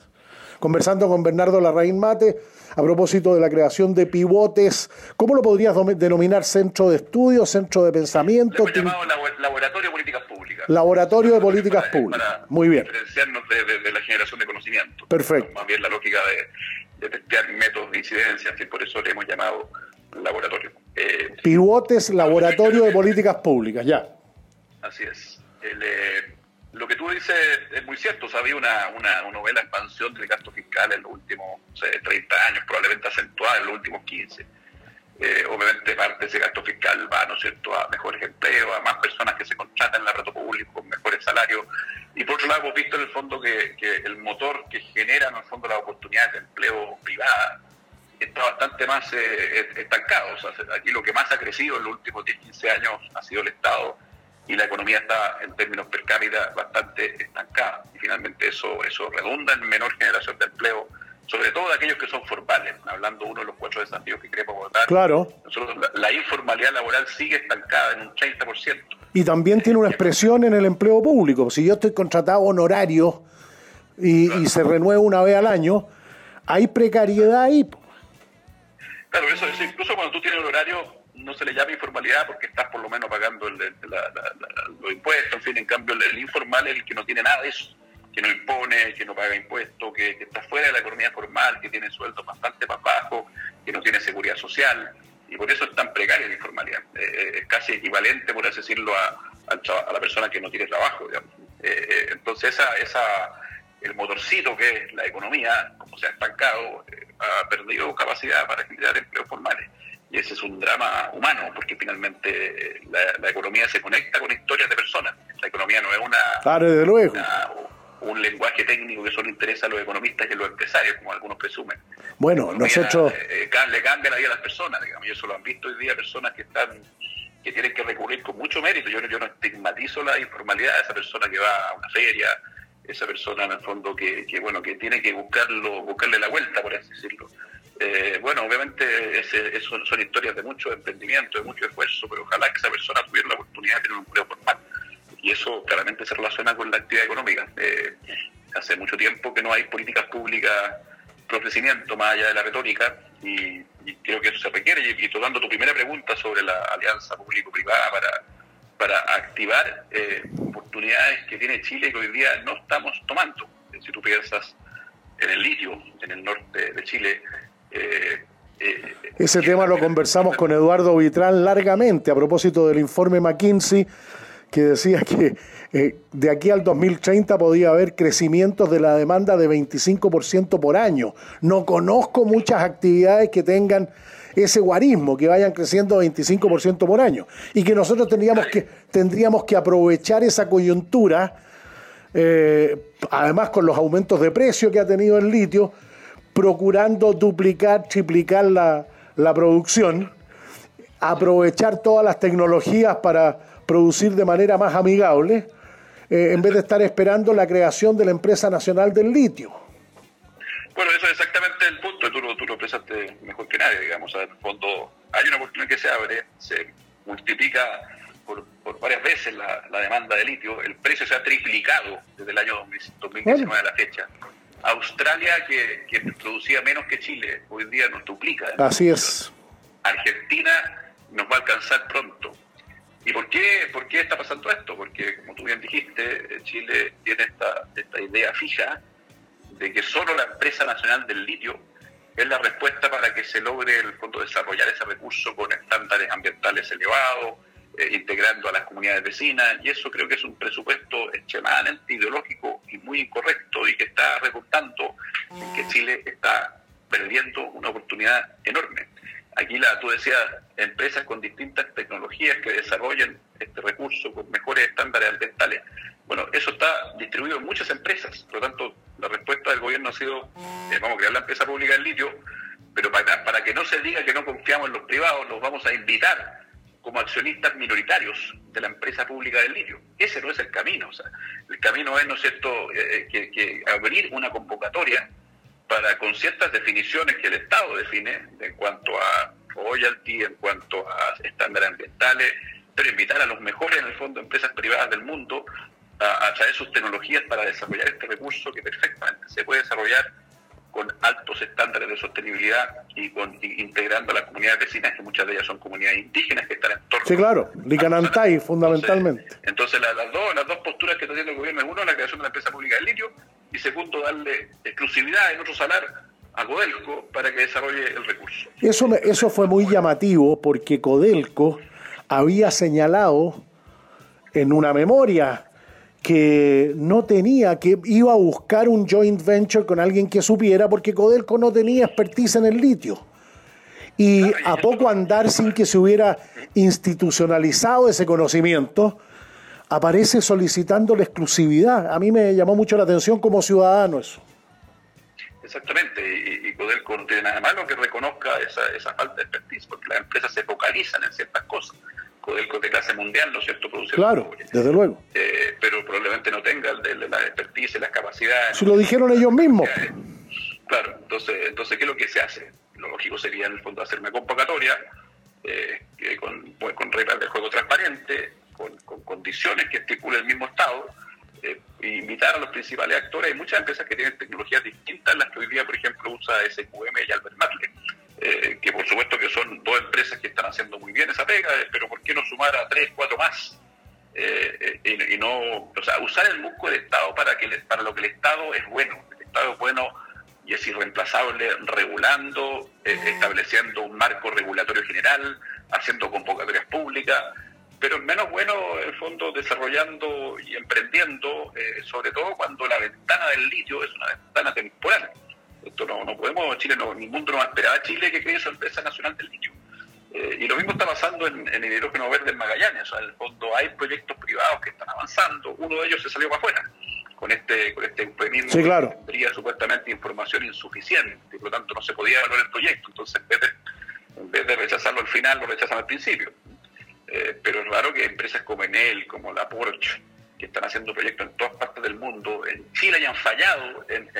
Conversando con Bernardo Larraín Mate, a propósito de la creación de pivotes, ¿cómo lo podrías denominar? ¿Centro de estudio, centro de pensamiento? Lo hemos llamado laboratorio de políticas públicas. Laboratorio de políticas públicas. Para Muy bien. diferenciarnos de, de, de, la generación de conocimiento. Perfecto. Más bien la lógica de, de testear métodos de incidencia, que por eso le hemos llamado laboratorio. Eh, pivotes, laboratorio de *laughs* políticas públicas, ya. Así es. El, eh, lo que tú dices es muy cierto. O sea, había una, una, una novela expansión del gasto fiscal en los últimos o sea, 30 años, probablemente acentuada en los últimos 15. Eh, obviamente parte de ese gasto fiscal va, ¿no es cierto?, a mejores empleos, a más personas que se contratan en el reto público con mejores salarios. Y por otro lado, hemos visto en el fondo que, el motor que genera en el fondo las oportunidades de empleo privada está bastante más eh, estancado. O sea, aquí lo que más ha crecido en los últimos 10, 15 años ha sido el Estado y la economía está en términos per cápita bastante estancada. Y finalmente eso, eso redunda en menor generación de empleo, sobre todo de aquellos que son formales, hablando uno de los cuatro desafíos que queremos abordar. Claro. la, informalidad laboral sigue estancada en un 30%. Y también tiene una expresión en el empleo público. Si yo estoy contratado honorario y, y se renueva una vez al año, hay precariedad ahí. Claro, eso es, incluso cuando tú tienes un horario no se le llama informalidad porque estás por lo menos pagando los impuestos, en fin, en cambio el, informal es el que no tiene nada de eso, que no impone, que no paga impuestos, que, está fuera de la economía formal, que tiene sueldos bastante más bajos, que no tiene seguridad social, y por eso es tan precaria la informalidad. Eh, eh, es casi equivalente, por así decirlo, a, a, la persona que no tiene trabajo. Eh, entonces esa, esa, el motorcito que es la economía, como se ha estancado, ha perdido capacidad para generar empleos formales. Y ese es un drama humano, porque finalmente la, economía se conecta con historias de personas. La economía no es una, un lenguaje técnico que solo interesa a los economistas y a los empresarios, como algunos presumen. Bueno, nosotros... Eh, le cambia la vida a las personas, digamos, y eso lo han visto hoy día personas que están que tienen que recurrir con mucho mérito. Yo, yo no estigmatizo la informalidad de esa persona que va a una feria, esa persona en el fondo que, que bueno que tiene que buscarlo buscarle la vuelta por así decirlo eh, bueno, obviamente ese, son historias de mucho emprendimiento, de mucho esfuerzo, pero ojalá que esa persona tuviera la oportunidad de tener un empleo formal. Y eso claramente se relaciona con la actividad económica. Eh, hace mucho tiempo que no hay políticas públicas pro crecimiento más allá de la retórica y, creo que eso se requiere. Y, y tomando tu primera pregunta sobre la alianza público-privada para, para activar eh, oportunidades que tiene Chile que hoy día no estamos tomando. Si tú piensas en el litio, en el norte de Chile, Ese tema lo conversamos con Eduardo Vitrán largamente a propósito del informe McKinsey que decía que eh, de aquí al 2030 podía haber crecimientos de la demanda de 25% por año. No conozco muchas actividades que tengan ese guarismo, que vayan creciendo 25% por año. Y que nosotros tendríamos que, aprovechar esa coyuntura, eh, además con los aumentos de precio que ha tenido el litio, procurando duplicar, triplicar la, producción, aprovechar todas las tecnologías para producir de manera más amigable, eh, en vez de estar esperando la creación de la empresa nacional del litio. Bueno, eso es exactamente el punto, tú lo, tú lo expresaste mejor que nadie, digamos, en el fondo hay una oportunidad que se abre, se multiplica por, varias veces la, demanda de litio, el precio se ha triplicado desde el año 2019 a la fecha. Australia, que, producía menos que Chile, hoy en día nos duplica. Así es. Argentina nos va a alcanzar pronto. ¿Y por qué, por qué está pasando esto? Porque, como tú bien dijiste, Chile tiene esta, esta idea fija de que solo la empresa nacional del litio es la respuesta para que se logre el fondo desarrollar ese recurso con estándares ambientales elevados, eh, integrando a las comunidades vecinas, y eso creo que es un presupuesto extremadamente ideológico y muy incorrecto y que está reportando en que Chile está perdiendo una oportunidad enorme. Aquí la, tú decías, empresas con distintas tecnologías que desarrollen este recurso con mejores estándares ambientales. Bueno, eso está distribuido en muchas empresas, por lo tanto, la respuesta del gobierno ha sido, eh, vamos a crear la empresa pública del litio, pero para, para que no se diga que no confiamos en los privados, los vamos a invitar como accionistas minoritarios de la empresa pública del litio. Ese no es el camino. O sea, el camino es, ¿no es cierto?, eh, eh, que, abrir una convocatoria para, con ciertas definiciones que el Estado define en cuanto a royalty, en cuanto a estándares ambientales, pero invitar a los mejores, en el fondo, empresas privadas del mundo a, a traer sus tecnologías para desarrollar este recurso que perfectamente se puede desarrollar con altos estándares de sostenibilidad y con integrando a las comunidades vecinas, que muchas de ellas son comunidades indígenas que están en torno. Sí, claro, Licanantay fundamentalmente. Entonces, las, dos, las dos posturas que está haciendo el gobierno es uno, la creación de la empresa pública del litio, y segundo, darle exclusividad en otro salar a Codelco para que desarrolle el recurso. Eso, eso fue muy llamativo porque Codelco había señalado en una memoria que no tenía, que iba a buscar un joint venture con alguien que supiera, porque Codelco no tenía expertise en el litio. Y a poco andar sin que se hubiera institucionalizado ese conocimiento, aparece solicitando la exclusividad. A mí me llamó mucho la atención como ciudadano eso. Exactamente, y, y Codelco no tiene nada malo que reconozca esa, esa falta de expertise, porque las empresas se focalizan en ciertas cosas. Codelco de clase mundial, ¿no es cierto? claro, desde luego. Eh, pero probablemente no tenga la expertise, las capacidades. Si lo dijeron ellos mismos. Claro, entonces, entonces, ¿qué es lo que se hace? Lo lógico sería, en el fondo, hacer una convocatoria eh, con, pues, con reglas de juego transparente, con, con condiciones que estipule el mismo Estado, eh, invitar a los principales actores. Hay muchas empresas que tienen tecnologías distintas, las que hoy día, por ejemplo, usa SQM y Albert Marley, eh, que por supuesto que son dos empresas que están haciendo muy bien esa pega, eh, pero ¿por qué no sumar a tres, cuatro más? Eh, y, no, o sea, usar el musco del Estado para, que para lo que el Estado es bueno. El Estado es bueno y es irreemplazable regulando, estableciendo un marco regulatorio general, haciendo convocatorias públicas pero menos bueno, en el fondo, desarrollando y emprendiendo, eh, sobre todo cuando la ventana del litio es una ventana temporal. Esto no, no podemos, Chile, no, el mundo no va a esperar a Chile que cree su empresa nacional del litio. Eh, y lo mismo está pasando en, el hidrógeno verde en Magallanes. O sea, en el fondo hay proyectos privados que están avanzando. Uno de ellos se salió para afuera con este con este eufemismo sí, claro. que tendría supuestamente información insuficiente y por lo tanto no se podía evaluar el proyecto. Entonces, en vez de, en vez de rechazarlo al final, lo rechazan al principio. Eh, pero es raro que empresas como Enel, como la Porsche, que están haciendo proyectos en todas partes del mundo, en Chile hayan fallado en,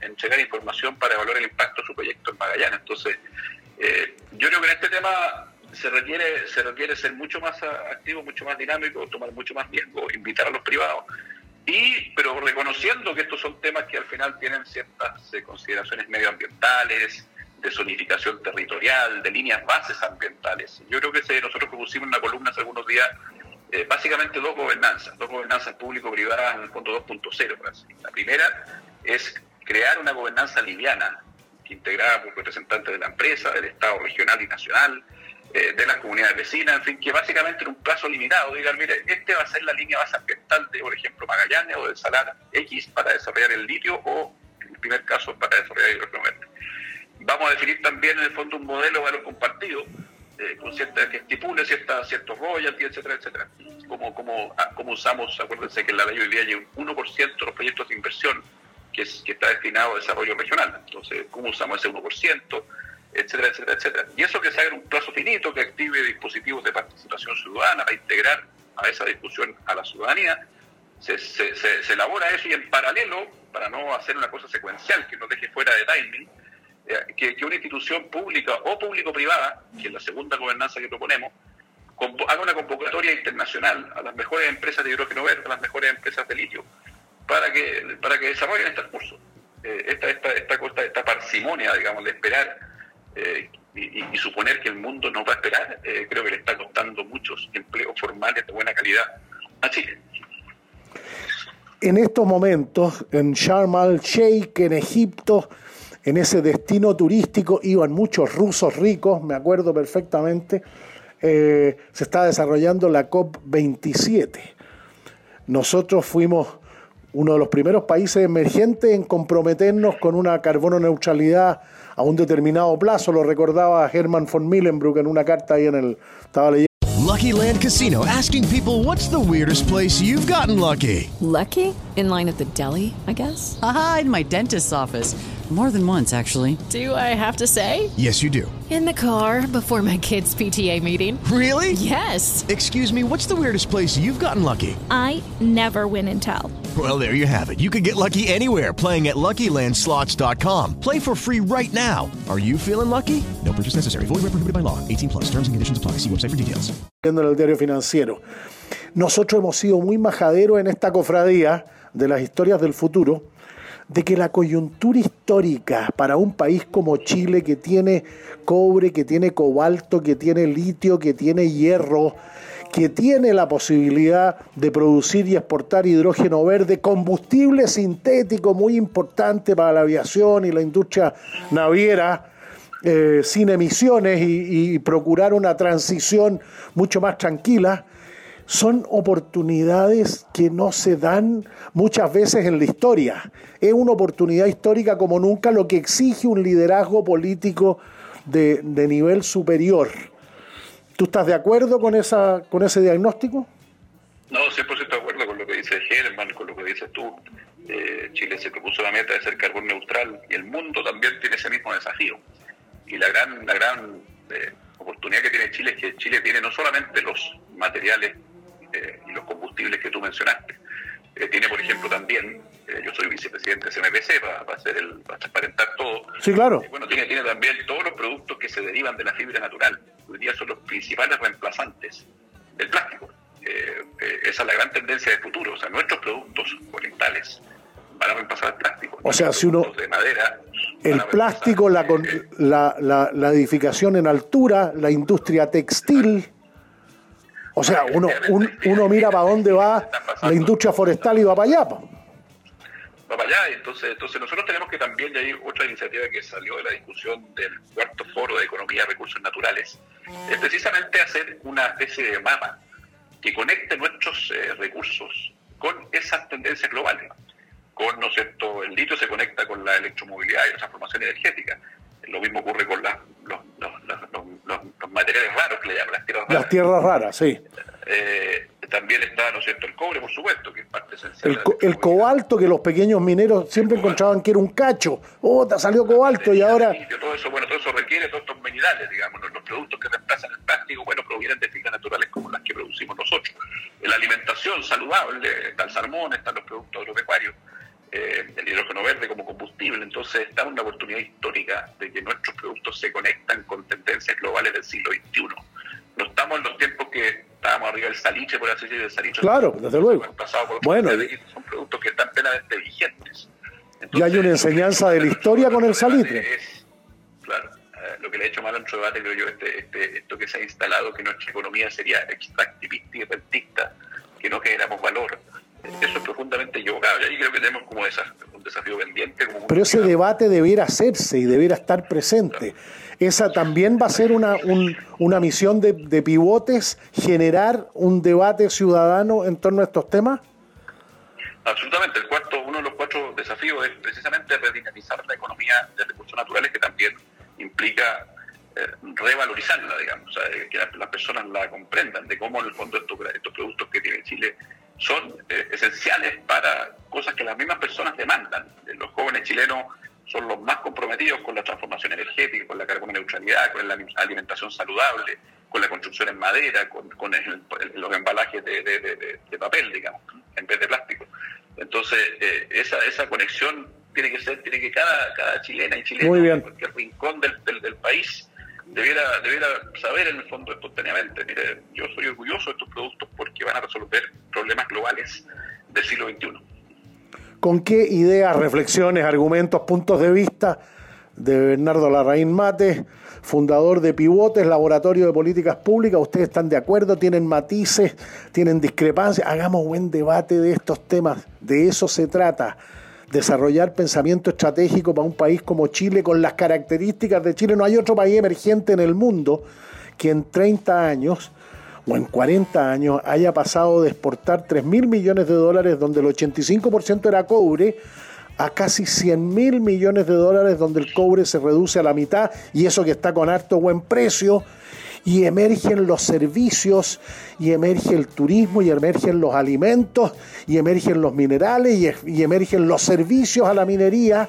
en, llegar información para evaluar el impacto de su proyecto en Magallanes. Entonces, eh, yo creo que en este tema se requiere, se requiere ser mucho más activo, mucho más dinámico, tomar mucho más riesgo, invitar a los privados, y pero reconociendo que estos son temas que al final tienen ciertas eh, consideraciones medioambientales, de zonificación territorial, de líneas bases ambientales. Yo creo que nosotros propusimos una columna hace algunos días eh, básicamente dos gobernanzas, dos gobernanzas público-privadas en el fondo 2.0. La primera es crear una gobernanza liviana, integrada por representantes de la empresa, del Estado regional y nacional, eh, de las comunidades vecinas, en fin, que básicamente en un plazo limitado digan, mire, este va a ser la línea base ambiental de, por ejemplo, Magallanes o de Salar X para desarrollar el litio o, en el primer caso, para desarrollar el hidrógeno verde. Vamos a definir también en el fondo un modelo de valor compartido eh, con cierta, que estipule cierta, ciertos royalties, etcétera, etcétera. Como, como, ah, como usamos, acuérdense que en la ley hoy día hay un 1% de los proyectos de inversión que, es, que está destinado a desarrollo regional. Entonces, ¿cómo usamos ese 1%? etcétera, etcétera, etcétera. Y eso que se haga en un plazo finito, que active dispositivos de participación ciudadana para integrar a esa discusión a la ciudadanía, se, se, se, se elabora eso y en paralelo, para no hacer una cosa secuencial que nos deje fuera de timing, eh, que, una institución pública o público-privada, que es la segunda gobernanza que proponemos, haga una convocatoria internacional a las mejores empresas de hidrógeno verde, a las mejores empresas de litio, para que, para que desarrollen este curso. Eh, esta, esta, esta, esta parsimonia, digamos, de esperar eh, y, suponer que el mundo no va a esperar, creo que le está costando muchos empleos formales de buena calidad a Chile. En estos momentos, en Sharm el-Sheikh, en Egipto, en ese destino turístico iban muchos rusos ricos, me acuerdo perfectamente, eh, se está desarrollando la COP27. Nosotros fuimos uno de los primeros países emergentes en comprometernos con una carbono neutralidad a un determinado plazo, lo recordaba Herman von Millenbrook en una carta ahí en el... Estaba leyendo. Lucky Land Casino, asking people what's the weirdest place you've gotten lucky. Lucky? In line at the deli, I guess. Aha, in my dentist's office. More than once, actually. Do I have to say? Yes, you do. In the car before my kids' PTA meeting. Really? Yes. Excuse me, what's the weirdest place you've gotten lucky? I never win and tell. Well, there you have it. You can get lucky anywhere playing at LuckyLandSlots.com. Play for free right now. Are you feeling lucky? No purchase necessary. Void where prohibited by law. 18 plus. Terms and conditions apply. See website for details. En el diario financiero. Nosotros hemos sido muy majaderos en esta cofradía de las historias del futuro de que la coyuntura histórica para un país como Chile que tiene cobre, que tiene cobalto, que tiene litio, que tiene hierro, que tiene la posibilidad de producir y exportar hidrógeno verde, combustible sintético muy importante para la aviación y la industria naviera, eh, sin emisiones y procurar una transición mucho más tranquila, son oportunidades que no se dan muchas veces en la historia. Es una oportunidad histórica como nunca, lo que exige un liderazgo político de, nivel superior. ¿Tú estás de acuerdo con, esa, con ese diagnóstico? No, 100% de acuerdo con lo que dice Germán, con lo que dices tú. Eh, Chile se propuso la meta de ser carbón neutral y el mundo también tiene ese mismo desafío. Y la gran, la gran eh, oportunidad que tiene Chile es que Chile tiene no solamente los materiales eh, y los combustibles que tú mencionaste, tiene, por ejemplo, también, yo soy vicepresidente de CMPC para, hacer el, para transparentar todo. Sí, claro. bueno, tiene, tiene también todos los productos que se derivan de la fibra natural. Hoy día son los principales reemplazantes del plástico. esa es la gran tendencia de futuro. O sea, nuestros productos orientales van a reemplazar el plástico. O sea, si uno... De madera, el plástico, la, la, la, edificación en altura, la industria textil. O sea, uno, uno mira para dónde va la industria forestal y va para allá. Va para allá, entonces, entonces nosotros tenemos que también, ya hay otra iniciativa que salió de la discusión del cuarto foro de economía y recursos naturales, es precisamente hacer una especie de mapa que conecte nuestros eh, recursos con esas tendencias globales con, ¿no cierto?, el litio se conecta con la electromovilidad y la transformación energética. Lo mismo ocurre con los, materiales raros que le llaman, las tierras raras. Las tierras raras, sí. Eh, también está, ¿no es cierto?, el cobre, por supuesto, que es parte esencial. El, el cobalto, que los pequeños mineros siempre encontraban que era un cacho. ¡Oh, te salió cobalto! Y ahora... Todo eso, bueno, todo eso requiere todos estos minerales, digamos. Los productos que reemplazan el plástico, bueno, provienen de fibras naturales como las que producimos nosotros. La alimentación saludable, está el salmón, están los productos agropecuarios eh, el hidrógeno verde como combustible. Entonces está una oportunidad histórica de que nuestros productos se conectan con tendencias globales del siglo XXI. No estamos en los tiempos que estábamos arriba del saliche, por así decirlo, del saliche. Claro, desde luego. bueno, son productos que están plenamente vigentes. y hay una enseñanza de la historia con el salitre. claro, eh, lo que le ha hecho mal a nuestro debate, creo yo, este, este, esto que se ha instalado, que nuestra economía sería extractivista y rentista, que no generamos valor eso es profundamente equivocado. Y ahí creo que tenemos como un desafío pendiente. Pero ese debate debiera hacerse y debiera estar presente. Esa también va a ser una, una misión de, pivotes, generar un debate ciudadano en torno a estos temas. Absolutamente. El cuarto, uno de los cuatro desafíos es precisamente redinamizar la economía de recursos naturales, que también implica eh, revalorizarla, digamos, que las personas la comprendan, de cómo en el fondo estos, estos productos que tiene Chile son eh, esenciales para cosas que las mismas personas demandan. Los jóvenes chilenos son los más comprometidos con la transformación energética, con la neutralidad, con la alimentación saludable, con la construcción en madera, con, los embalajes de, papel, digamos, en vez de plástico. Entonces, eh, esa, esa conexión tiene que ser, tiene que cada, cada chilena y chileno, en cualquier rincón del, del país, debiera, debiera saber en el fondo espontáneamente, mire, yo soy orgulloso de estos productos porque van a resolver problemas globales del siglo XXI. ¿Con qué ideas, reflexiones, argumentos, puntos de vista de Bernardo Larraín Mate, fundador de Pivotes, Laboratorio de Políticas Públicas? ¿Ustedes están de acuerdo? ¿Tienen matices? ¿Tienen discrepancias? Hagamos buen debate de estos temas. De eso se trata desarrollar pensamiento estratégico para un país como Chile con las características de Chile. No hay otro país emergente en el mundo que en 30 años o en 40 años haya pasado de exportar 3 mil millones de dólares donde el 85% era cobre a casi 100 mil millones de dólares donde el cobre se reduce a la mitad y eso que está con harto buen precio y emergen los servicios, y emerge el turismo, y emergen los alimentos, y emergen los minerales, y, emergen los servicios a la minería.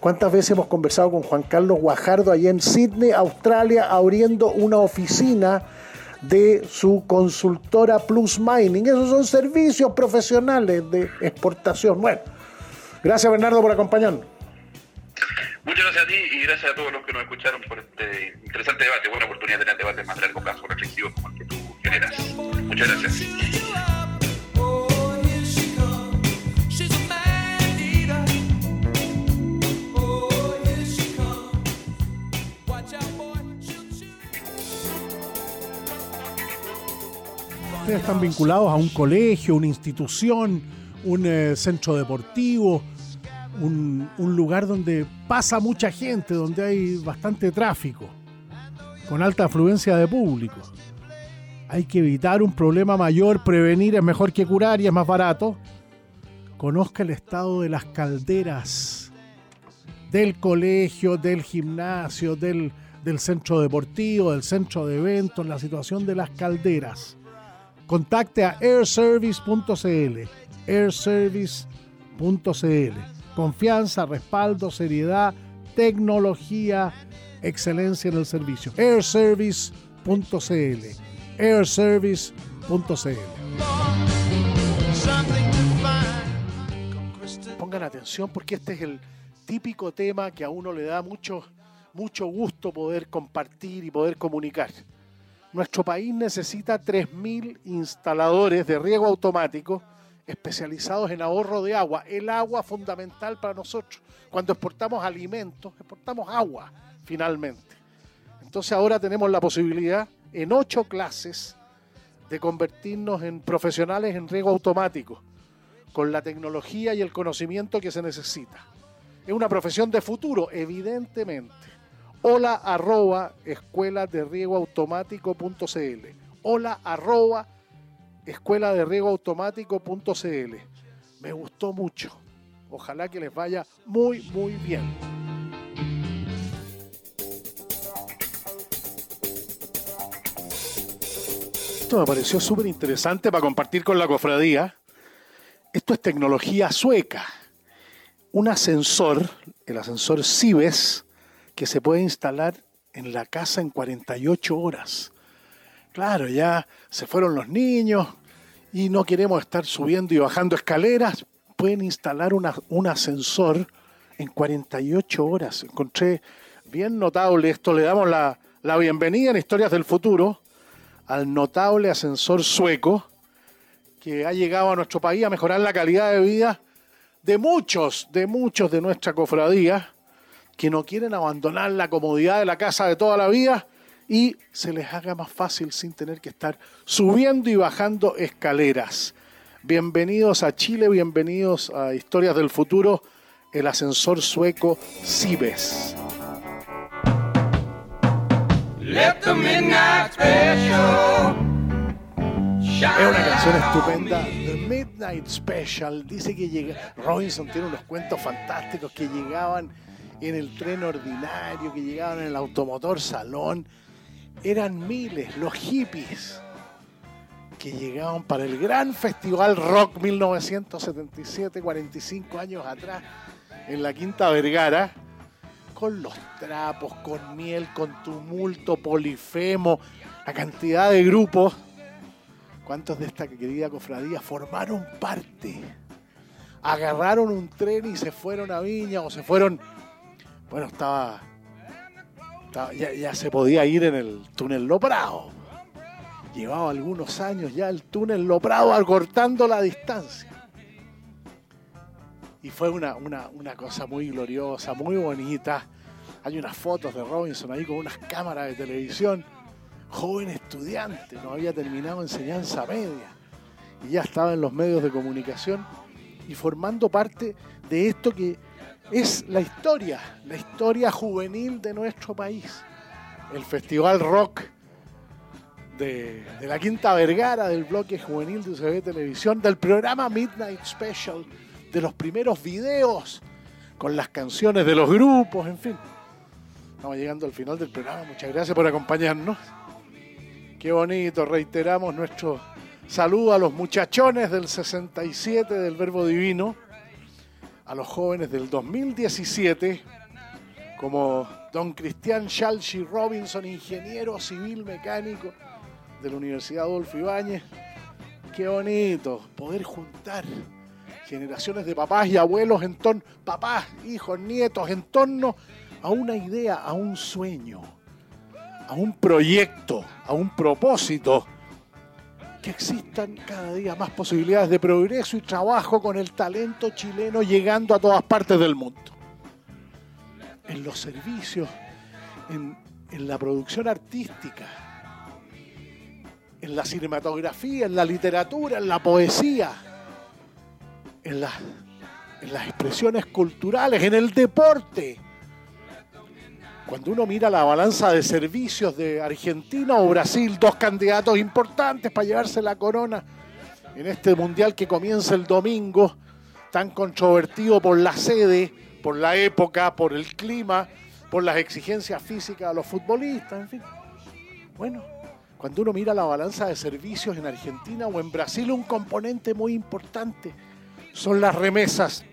¿Cuántas veces hemos conversado con Juan Carlos Guajardo allá en Sydney, Australia, abriendo una oficina de su consultora Plus Mining? Esos son servicios profesionales de exportación. Bueno, gracias Bernardo por acompañarnos. Muchas gracias a ti y gracias a todos los que nos escucharon por este interesante debate. Buena oportunidad de tener debates más largo plazo, reflexivos como el que tú generas. Muchas gracias. Ustedes están vinculados a un colegio, una institución, un eh, centro deportivo, un, lugar donde pasa mucha gente, donde hay bastante tráfico, con alta afluencia de público. Hay que evitar un problema mayor, prevenir es mejor que curar y es más barato. Conozca el estado de las calderas, del colegio, del gimnasio, del, del centro deportivo, del centro de eventos, la situación de las calderas. contacte a airservice.cl. airservice.cl. Confianza, respaldo, seriedad, tecnología, excelencia en el servicio. airservice.cl. airservice.cl. Pongan atención porque este es el típico tema que a uno le da mucho, mucho gusto poder compartir y poder comunicar. Nuestro país necesita 3.000 instaladores de riego automático especializados en ahorro de agua. El agua fundamental para nosotros. Cuando exportamos alimentos, exportamos agua, finalmente. Entonces ahora tenemos la posibilidad en ocho clases de convertirnos en profesionales en riego automático, con la tecnología y el conocimiento que se necesita. Es una profesión de futuro, evidentemente. Hola arroba escuela de riego automático.cl. Hola arroba escuela de riego automático.cl. Me gustó mucho. Ojalá que les vaya muy, muy bien. Esto me pareció súper interesante para compartir con la cofradía. Esto es tecnología sueca. Un ascensor, el ascensor Cibes, que se puede instalar en la casa en 48 horas. Claro, ya se fueron los niños y no queremos estar subiendo y bajando escaleras. Pueden instalar un ascensor en 48 horas. Encontré bien notable esto. Le damos la, la bienvenida en Historias del Futuro al notable ascensor sueco que ha llegado a nuestro país a mejorar la calidad de vida de muchos, de muchos de nuestra cofradía que no quieren abandonar la comodidad de la casa de toda la vida y se les haga más fácil sin tener que estar subiendo y bajando escaleras. Bienvenidos a Chile, bienvenidos a Historias del Futuro, el ascensor sueco Cibes. Es una canción estupenda, The Midnight Special. Dice que llega, Robinson tiene unos cuentos fantásticos que llegaban en el tren ordinario, que llegaban en el automotor salón. Eran miles los hippies que llegaban para el gran festival rock 1977, 45 años atrás, en la Quinta Vergara con los trapos, con miel, con tumulto, polifemo, la cantidad de grupos. ¿Cuántos de esta querida cofradía formaron parte? Agarraron un tren y se fueron a Viña o se fueron... Bueno, estaba... ya, se podía ir en el túnel Loprado. Llevaba algunos años ya el túnel Loprado acortando la distancia y fue una, una, cosa muy gloriosa, muy bonita. Hay unas fotos de Robinson ahí con unas cámaras de televisión. Joven estudiante, no había terminado enseñanza media y ya estaba en los medios de comunicación y formando parte de esto que es la historia, la historia juvenil de nuestro país. El Festival Rock de, la Quinta Vergara, del bloque juvenil de UCB Televisión, del programa Midnight Special de los primeros videos con las canciones de los grupos, en fin. Estamos llegando al final del programa. Muchas gracias por acompañarnos. Qué bonito. Reiteramos nuestro saludo a los muchachones del 67 del Verbo Divino, a los jóvenes del 2017, como don Cristian Shalshi Robinson, ingeniero civil mecánico de la Universidad Adolfo Ibáñez. Qué bonito poder juntar generaciones de papás y abuelos en torno, papás, hijos, nietos, en torno a una idea, a un sueño, a un proyecto, a un propósito, que existan cada día más posibilidades de progreso y trabajo con el talento chileno llegando a todas partes del mundo. En los servicios, en, en la producción artística, en la cinematografía, en la literatura, en la poesía en, las expresiones culturales, en el deporte. Cuando uno mira la balanza de servicios de Argentina o Brasil, dos candidatos importantes para llevarse la corona en este mundial que comienza el domingo, tan controvertido por la sede, por la época, por el clima, por las exigencias físicas de los futbolistas, en fin. Bueno, cuando uno mira la balanza de servicios en Argentina o en Brasil, un componente muy importante son las remesas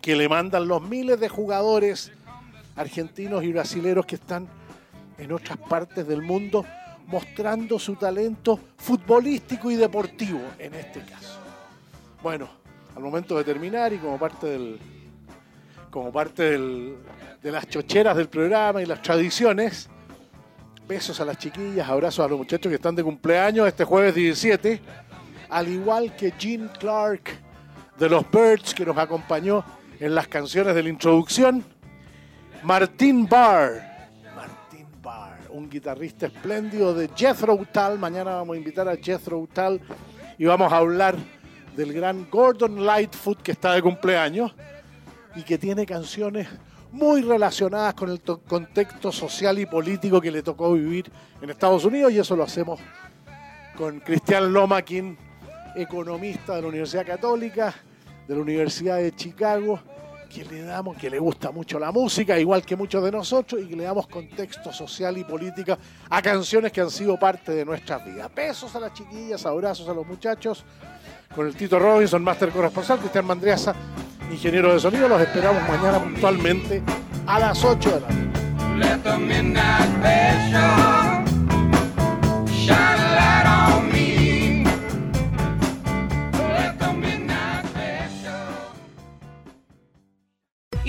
que le mandan los miles de jugadores argentinos y brasileros que están en otras partes del mundo mostrando su talento futbolístico y deportivo en este caso. Bueno, al momento de terminar y como parte del como parte del, de las chocheras del programa y las tradiciones, besos a las chiquillas, abrazos a los muchachos que están de cumpleaños este jueves 17, al igual que Gene Clark de los Birds que nos acompañó en las canciones de la introducción, Martín Barr, Martín Barr, un guitarrista espléndido de Jethro Tull, mañana vamos a invitar a Jethro Tull y vamos a hablar del gran Gordon Lightfoot que está de cumpleaños y que tiene canciones muy relacionadas con el contexto social y político que le tocó vivir en Estados Unidos y eso lo hacemos con Cristian Lomakin, economista de la Universidad Católica, de la Universidad de Chicago, que le damos, que le gusta mucho la música, igual que muchos de nosotros, y que le damos contexto social y política a canciones que han sido parte de nuestras vidas. Besos a las chiquillas, abrazos a los muchachos, con el Tito Robinson, máster corresponsal, Cristian Mandriaza, ingeniero de sonido. Los esperamos mañana puntualmente a las 8 de la noche.